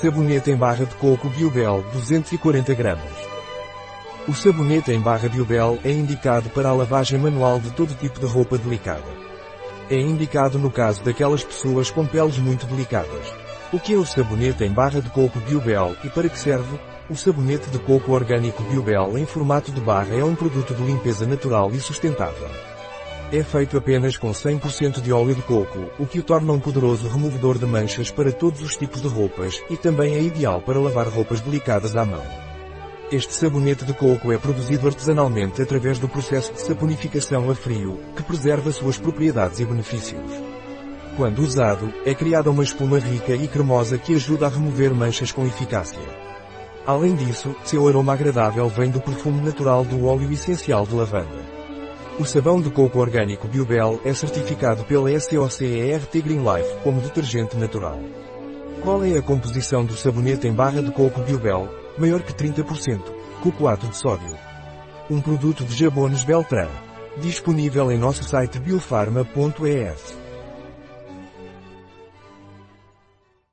Sabonete em barra de coco Biobel 240 gramas. O sabonete em barra Biobel é indicado para a lavagem manual de todo tipo de roupa delicada. É indicado no caso daquelas pessoas com peles muito delicadas. O que é o sabonete em barra de coco Biobel e para que serve? O sabonete de coco orgânico Biobel em formato de barra é um produto de limpeza natural e sustentável. É feito apenas com 100% de óleo de coco, o que o torna um poderoso removedor de manchas para todos os tipos de roupas e também é ideal para lavar roupas delicadas à mão. Este sabonete de coco é produzido artesanalmente através do processo de saponificação a frio, que preserva suas propriedades e benefícios. Quando usado, é criada uma espuma rica e cremosa que ajuda a remover manchas com eficácia. Além disso, seu aroma agradável vem do perfume natural do óleo essencial de lavanda. O sabão de coco orgânico Biobel é certificado pela SOCERT Green Life como detergente natural. Qual é a composição do sabonete em barra de coco Biobel? Maior que 30%. Cocoato de sódio. Um produto de Jabones Beltran. Disponível em nosso site biofarma.es.